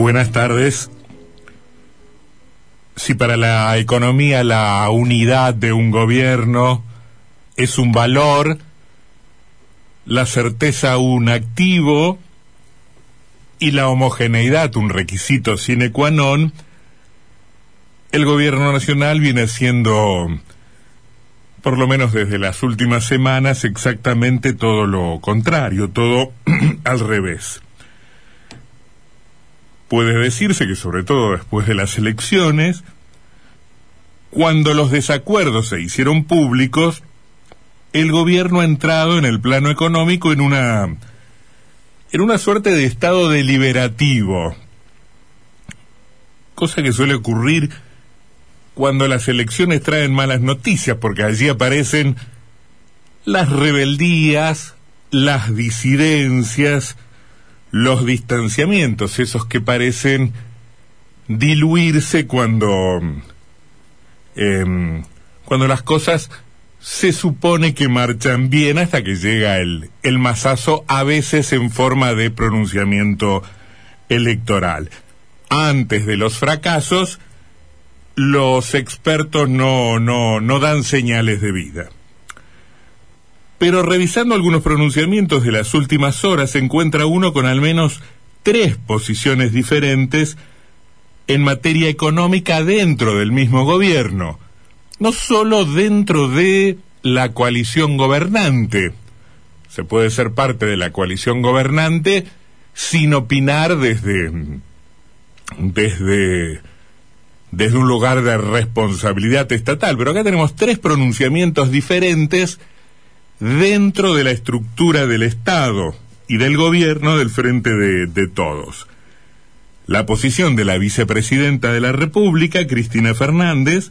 Buenas tardes. Si para la economía la unidad de un gobierno es un valor, la certeza un activo y la homogeneidad un requisito sine qua non, el gobierno nacional viene siendo, por lo menos desde las últimas semanas, exactamente todo lo contrario, todo al revés. Puede decirse que sobre todo después de las elecciones, cuando los desacuerdos se hicieron públicos, el gobierno ha entrado en el plano económico en una en una suerte de estado deliberativo, cosa que suele ocurrir cuando las elecciones traen malas noticias, porque allí aparecen las rebeldías, las disidencias, los distanciamientos, esos que parecen diluirse cuando eh, cuando las cosas se supone que marchan bien hasta que llega el, el masazo, a veces en forma de pronunciamiento electoral. Antes de los fracasos, los expertos no, no, no dan señales de vida. Pero revisando algunos pronunciamientos de las últimas horas, se encuentra uno con al menos tres posiciones diferentes en materia económica dentro del mismo gobierno no solo dentro de la coalición gobernante. Se puede ser parte de la coalición gobernante sin opinar desde desde desde un lugar de responsabilidad estatal, pero acá tenemos tres pronunciamientos diferentes dentro de la estructura del Estado y del gobierno del frente de, todos. La posición de la vicepresidenta de la República, Cristina Fernández,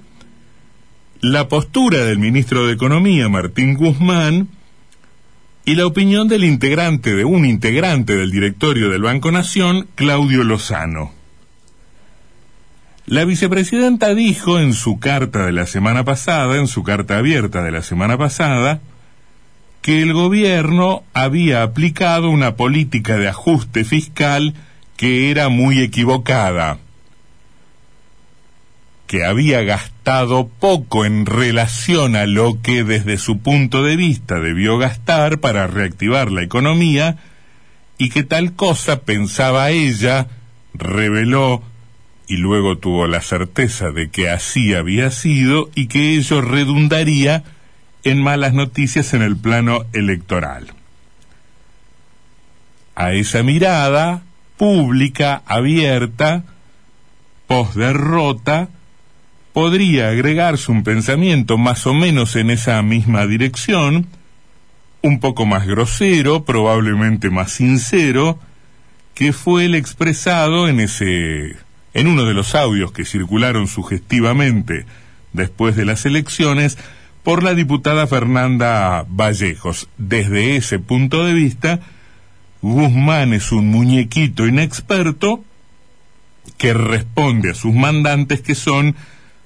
la postura del ministro de Economía, Martín Guzmán, y la opinión del integrante, de un integrante del directorio del Banco Nación, Claudio Lozano. La vicepresidenta dijo en su carta de la semana pasada, en su carta abierta de la semana pasada, que el gobierno había aplicado una política de ajuste fiscal que era muy equivocada que había gastado poco en relación a lo que desde su punto de vista debió gastar para reactivar la economía y que tal cosa, pensaba ella, reveló y luego tuvo la certeza de que así había sido y que ello redundaría en malas noticias en el plano electoral. A esa mirada pública, abierta, posderrota, podría agregarse un pensamiento más o menos en esa misma dirección, un poco más grosero, probablemente más sincero, que fue el expresado en ese en uno de los audios que circularon sugestivamente después de las elecciones por la diputada Fernanda Vallejos. Desde ese punto de vista, Guzmán es un muñequito inexperto que responde a sus mandantes que son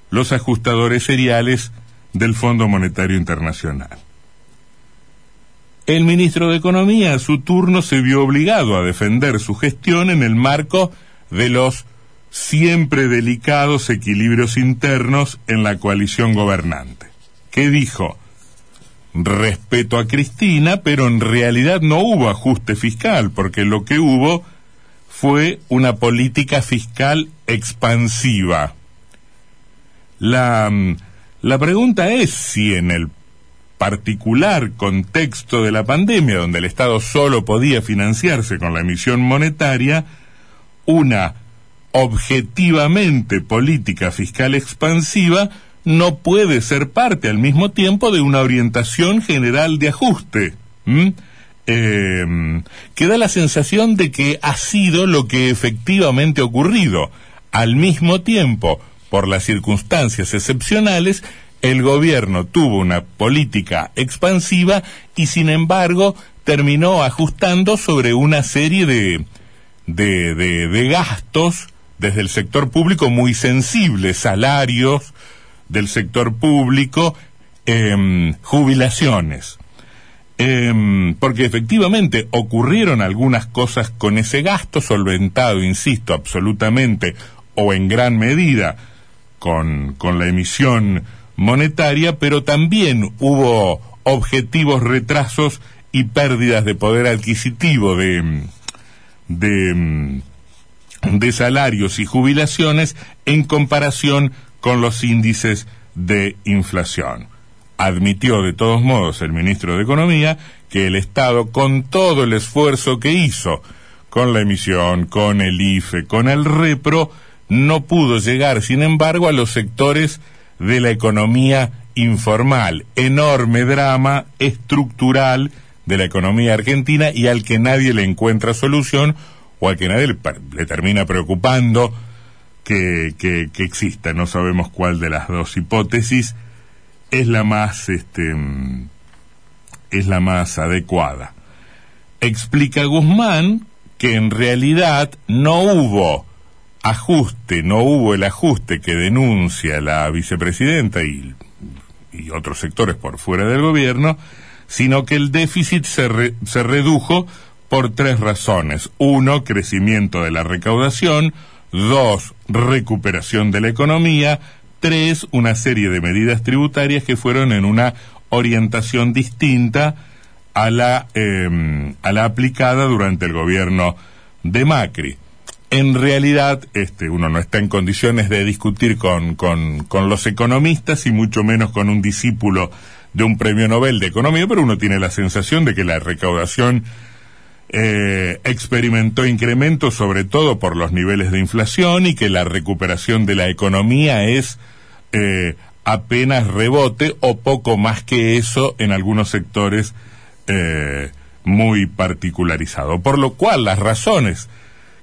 los ajustadores seriales del Fondo Monetario Internacional. El ministro de Economía a su turno se vio obligado a defender su gestión en el marco de los siempre delicados equilibrios internos en la coalición gobernante. ¿Qué dijo? Respeto a Cristina, pero en realidad no hubo ajuste fiscal, porque lo que hubo fue una política fiscal expansiva. La, mm, la pregunta es si en el particular contexto de la pandemia, donde el Estado solo podía financiarse con la emisión monetaria, una objetivamente política fiscal expansiva no puede ser parte al mismo tiempo de una orientación general de ajuste. Eh, que da la sensación de que ha sido lo que efectivamente ha ocurrido. Al mismo tiempo, por las circunstancias excepcionales, el gobierno tuvo una política expansiva y sin embargo terminó ajustando sobre una serie de, de, de, gastos desde el sector público muy sensibles, salarios del sector público, em, jubilaciones. Em, porque efectivamente ocurrieron algunas cosas con ese gasto solventado, insisto, absolutamente o en gran medida con, con la emisión monetaria, pero también hubo objetivos retrasos y pérdidas de poder adquisitivo de, de, de salarios y jubilaciones en comparación con los índices de inflación. Admitió de todos modos el ministro de Economía que el Estado, con todo el esfuerzo que hizo, con la emisión, con el IFE, con el REPRO, no pudo llegar, sin embargo, a los sectores de la economía informal. Enorme drama estructural de la economía argentina y al que nadie le encuentra solución o al que nadie le, termina preocupando que, que, que, exista. No sabemos cuál de las dos hipótesis es la más, este, es la más adecuada. Explica Guzmán que en realidad no hubo ajuste, no hubo el ajuste que denuncia la vicepresidenta y, y otros sectores por fuera del gobierno, sino que el déficit se, se redujo por tres razones. Uno, crecimiento de la recaudación. Dos, recuperación de la economía. Tres, una serie de medidas tributarias que fueron en una orientación distinta a la, eh, a la aplicada durante el gobierno de Macri en realidad este, uno no está en condiciones de discutir con, con, con, los economistas y mucho menos con un discípulo de un premio Nobel de Economía, pero uno tiene la sensación de que la recaudación eh, experimentó incrementos sobre todo por los niveles de inflación y que la recuperación de la economía es eh, apenas rebote o poco más que eso en algunos sectores eh, muy particularizado. Por lo cual las razones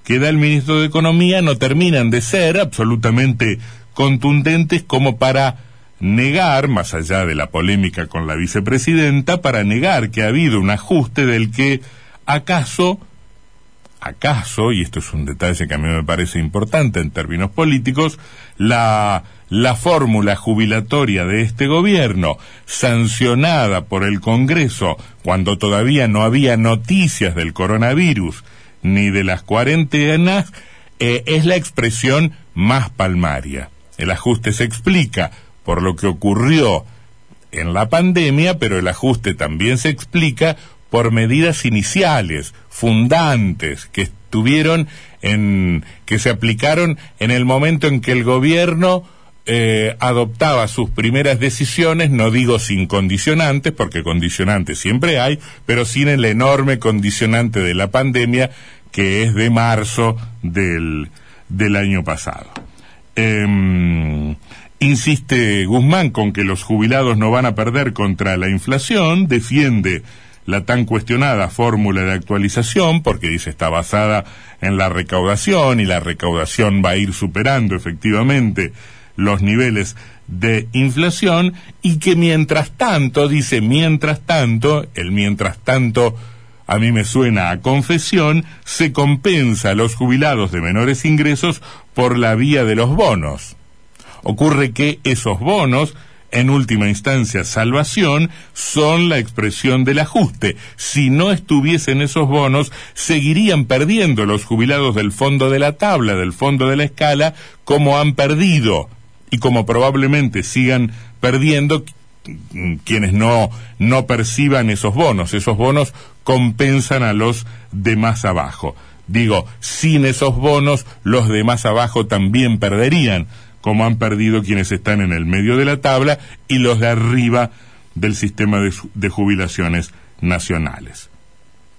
que da el ministro de Economía no terminan de ser absolutamente contundentes como para negar, más allá de la polémica con la vicepresidenta, para negar que ha habido un ajuste del que acaso, acaso, y esto es un detalle que a mí me parece importante en términos políticos, la, la fórmula jubilatoria de este gobierno, sancionada por el Congreso cuando todavía no había noticias del coronavirus, ni de las cuarentenas, eh, es la expresión más palmaria. El ajuste se explica por lo que ocurrió en la pandemia, pero el ajuste también se explica por medidas iniciales, fundantes, que estuvieron en, que se aplicaron en el momento en que el gobierno eh, adoptaba sus primeras decisiones, no digo sin condicionantes, porque condicionantes siempre hay, pero sin el enorme condicionante de la pandemia, que es de marzo del, del año pasado. Em, insiste Guzmán con que los jubilados no van a perder contra la inflación, defiende la tan cuestionada fórmula de actualización, porque dice está basada en la recaudación y la recaudación va a ir superando efectivamente los niveles de inflación y que mientras tanto, dice mientras tanto, el mientras tanto a mí me suena a confesión, se compensa a los jubilados de menores ingresos por la vía de los bonos. Ocurre que esos bonos, en última instancia salvación, son la expresión del ajuste. Si no estuviesen esos bonos, seguirían perdiendo los jubilados del fondo de la tabla, del fondo de la escala, como han perdido y como probablemente sigan perdiendo quienes no, no perciban esos bonos. Esos bonos compensan a los de más abajo. Digo, sin esos bonos, los de más abajo también perderían, como han perdido quienes están en el medio de la tabla y los de arriba del sistema de, jubilaciones nacionales.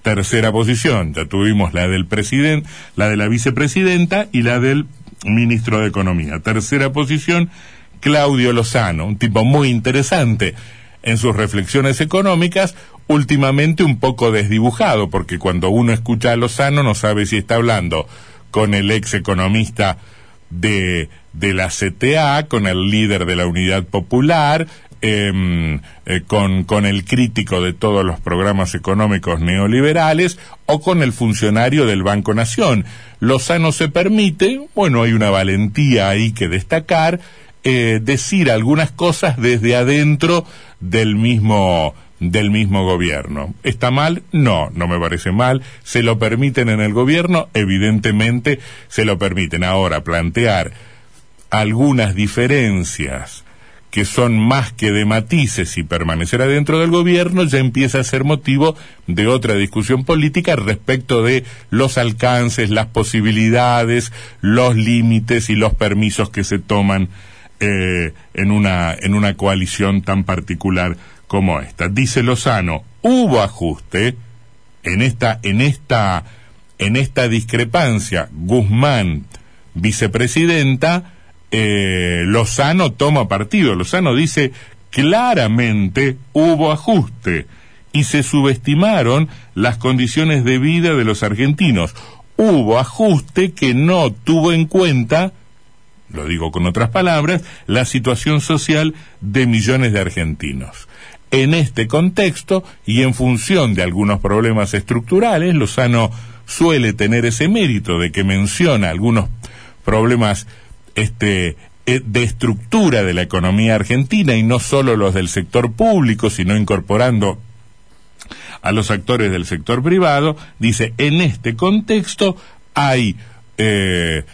Tercera posición, ya tuvimos la del presidente, la de la vicepresidenta y la del ministro de Economía. Tercera posición, Claudio Lozano, un tipo muy interesante en sus reflexiones económicas, últimamente un poco desdibujado, porque cuando uno escucha a Lozano no sabe si está hablando con el ex economista de, de la CTA, con el líder de la Unidad Popular, em, eh, con, con el crítico de todos los programas económicos neoliberales o con el funcionario del Banco Nación. Lozano se permite, bueno, hay una valentía ahí que destacar, eh, decir algunas cosas desde adentro del mismo del mismo gobierno. ¿Está mal? No, no me parece mal. ¿Se lo permiten en el gobierno? Evidentemente se lo permiten. Ahora, plantear algunas diferencias que son más que de matices y permanecer adentro del gobierno, ya empieza a ser motivo de otra discusión política respecto de los alcances, las posibilidades, los límites y los permisos que se toman eh, en, una, en una coalición tan particular como esta. Dice Lozano, hubo ajuste en esta, discrepancia. Guzmán, vicepresidenta, eh, Lozano toma partido. Lozano dice claramente hubo ajuste y se subestimaron las condiciones de vida de los argentinos. Hubo ajuste que no tuvo en cuenta, lo digo con otras palabras, la situación social de millones de argentinos. En este contexto y en función de algunos problemas estructurales, Lozano suele tener ese mérito de que menciona algunos problemas este, eh, de estructura de la economía argentina y no solo los del sector público, sino incorporando a los actores del sector privado, dice, en este contexto hay, eh,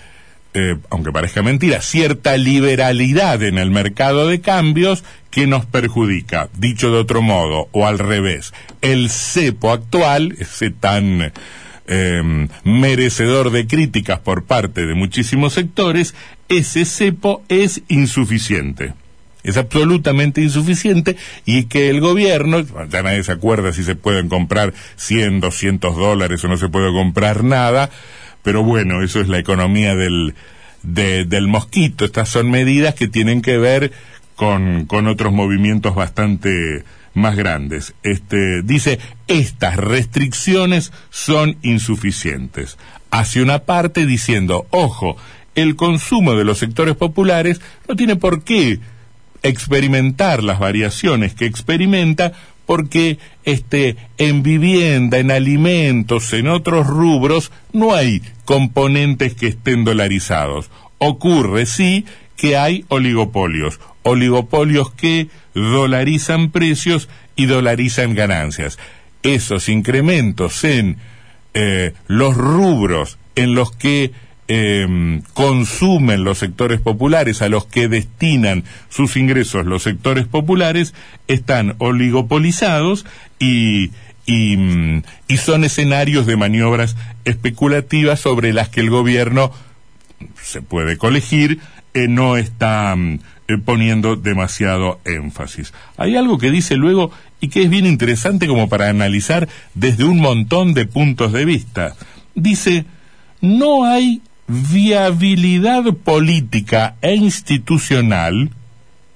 eh, aunque parezca mentira, cierta liberalidad en el mercado de cambios que nos perjudica. Dicho de otro modo, o al revés, el cepo actual, ese tan Em, merecedor de críticas por parte de muchísimos sectores, ese cepo es insuficiente. Es absolutamente insuficiente y que el gobierno, ya nadie se acuerda si se pueden comprar 100, 200 dólares o no se puede comprar nada, pero bueno, eso es la economía del, del mosquito. Estas son medidas que tienen que ver con, con otros movimientos bastante más grandes. Este, dice, estas restricciones son insuficientes. Hace una parte diciendo, ojo, el consumo de los sectores populares no tiene por qué experimentar las variaciones que experimenta porque este en vivienda, en alimentos, en otros rubros no hay componentes que estén dolarizados. Ocurre sí que hay oligopolios, oligopolios que dolarizan precios y dolarizan ganancias. Esos incrementos en eh, los rubros en los que em, consumen los sectores populares, a los que destinan sus ingresos los sectores populares, están oligopolizados y, y, mm, son escenarios de maniobras especulativas sobre las que el gobierno se puede colegir, eh, no está mm, eh, poniendo demasiado énfasis. Hay algo que dice luego y que es bien interesante como para analizar desde un montón de puntos de vista. Dice, no hay viabilidad política e institucional,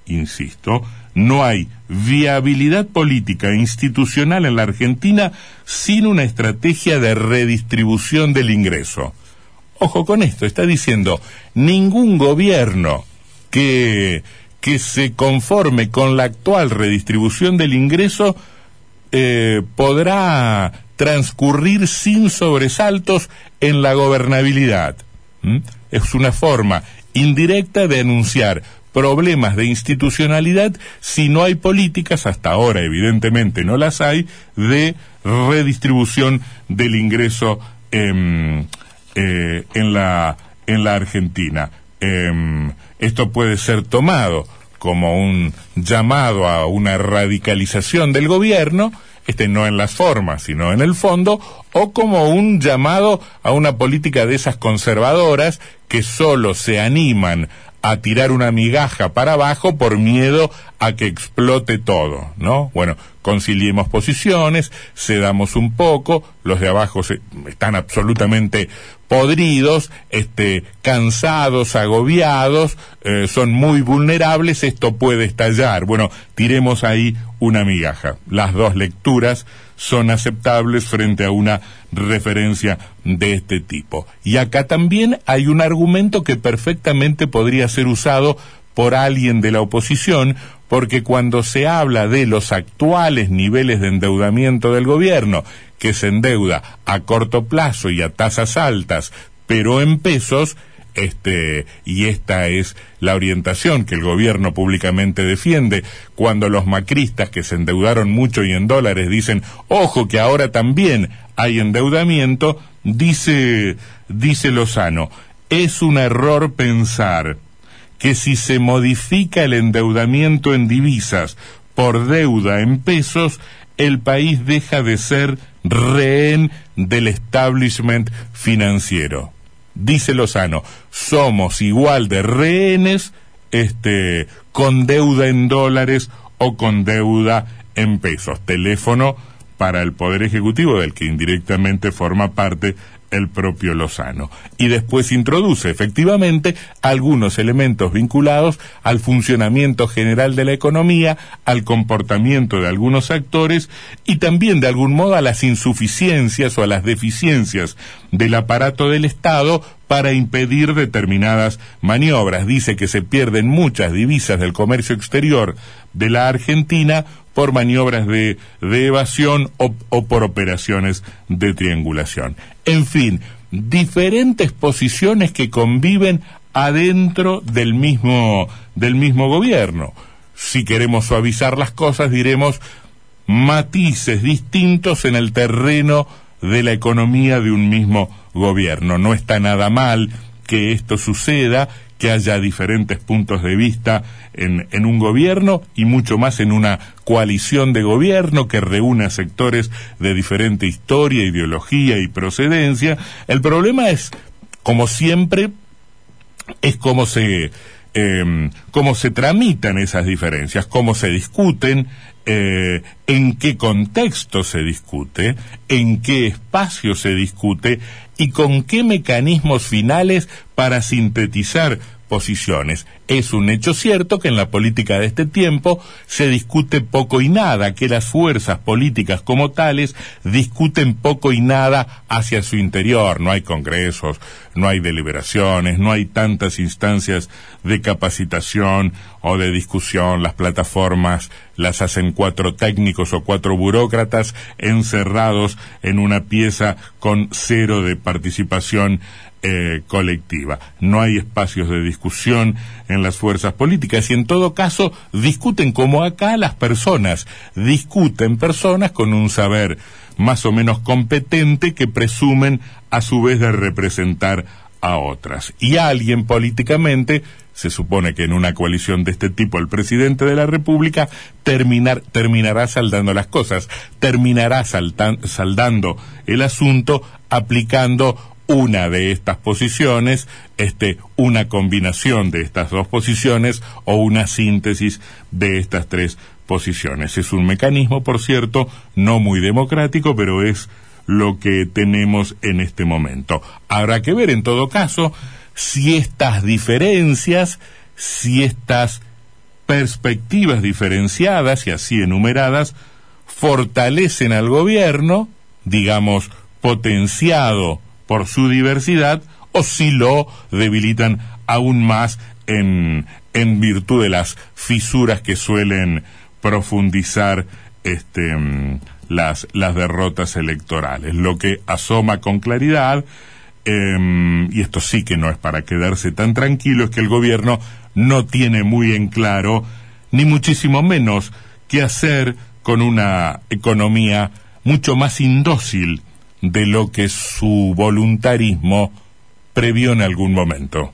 insisto, no hay viabilidad política e institucional en la Argentina sin una estrategia de redistribución del ingreso. Ojo con esto, está diciendo, ningún gobierno que, que se conforme con la actual redistribución del ingreso eh, podrá transcurrir sin sobresaltos en la gobernabilidad. Es una forma indirecta de anunciar problemas de institucionalidad si no hay políticas, hasta ahora evidentemente no las hay, de redistribución del ingreso eh, en, la, en la Argentina. Em, esto puede ser tomado como un llamado a una radicalización del gobierno, este no en las formas, sino en el fondo, o como un llamado a una política de esas conservadoras que solo se animan a tirar una migaja para abajo por miedo a que explote todo, ¿no? Bueno, conciliemos posiciones, cedamos un poco, los de abajo están absolutamente podridos, este, cansados, agobiados, eh, son muy vulnerables, esto puede estallar. Bueno, tiremos ahí una migaja. Las dos lecturas son aceptables frente a una referencia de este tipo. Y acá también hay un argumento que perfectamente podría ser usado por alguien de la oposición, porque cuando se habla de los actuales niveles de endeudamiento del gobierno, que se endeuda a corto plazo y a tasas altas, pero en pesos, este, y esta es la orientación que el gobierno públicamente defiende, cuando los macristas que se endeudaron mucho y en dólares dicen, ojo que ahora también hay endeudamiento, dice, dice Lozano, es un error pensar que si se modifica el endeudamiento en divisas por deuda en pesos, el país deja de ser rehén del establishment financiero dice Lozano, somos igual de rehenes este, con deuda en dólares o con deuda en pesos. Teléfono para el Poder Ejecutivo, del que indirectamente forma parte el propio Lozano. Y después introduce efectivamente algunos elementos vinculados al funcionamiento general de la economía, al comportamiento de algunos actores y también de algún modo a las insuficiencias o a las deficiencias del aparato del Estado para impedir determinadas maniobras. Dice que se pierden muchas divisas del comercio exterior de la Argentina por maniobras de, evasión o, o por operaciones de triangulación. En fin, diferentes posiciones que conviven adentro del mismo, del mismo gobierno. Si queremos suavizar las cosas, diremos matices distintos en el terreno de la economía de un mismo gobierno. No está nada mal que esto suceda, que haya diferentes puntos de vista en, en, un gobierno y mucho más en una coalición de gobierno que reúna sectores de diferente historia, ideología y procedencia. El problema es, como siempre, es cómo se, eh, cómo se tramitan esas diferencias, cómo se discuten, eh, en qué contexto se discute, en qué espacio se discute y con qué mecanismos finales para sintetizar posiciones. Es un hecho cierto que en la política de este tiempo se discute poco y nada, que las fuerzas políticas como tales discuten poco y nada hacia su interior. No hay congresos, no hay deliberaciones, no hay tantas instancias de capacitación o de discusión. Las plataformas las hacen cuatro técnicos o cuatro burócratas encerrados en una pieza con cero de participación eh, colectiva. No hay espacios de discusión en las fuerzas políticas y en todo caso discuten como acá las personas, discuten personas con un saber más o menos competente que presumen a su vez de representar a otras. Y alguien políticamente, se supone que en una coalición de este tipo el presidente de la República terminar, terminará saldando las cosas, terminará saldando el asunto aplicando una de estas posiciones, este, una combinación de estas dos posiciones o una síntesis de estas tres posiciones. Es un mecanismo, por cierto, no muy democrático, pero es lo que tenemos en este momento. Habrá que ver, en todo caso, si estas diferencias, si estas perspectivas diferenciadas y así enumeradas fortalecen al gobierno, digamos, potenciado por su diversidad o si lo debilitan aún más en, en virtud de las fisuras que suelen profundizar este, mm, las, las derrotas electorales. Lo que asoma con claridad, em, y esto sí que no es para quedarse tan tranquilo, es que el gobierno no tiene muy en claro, ni muchísimo menos, qué hacer con una economía mucho más indócil de lo que su voluntarismo previó en algún momento.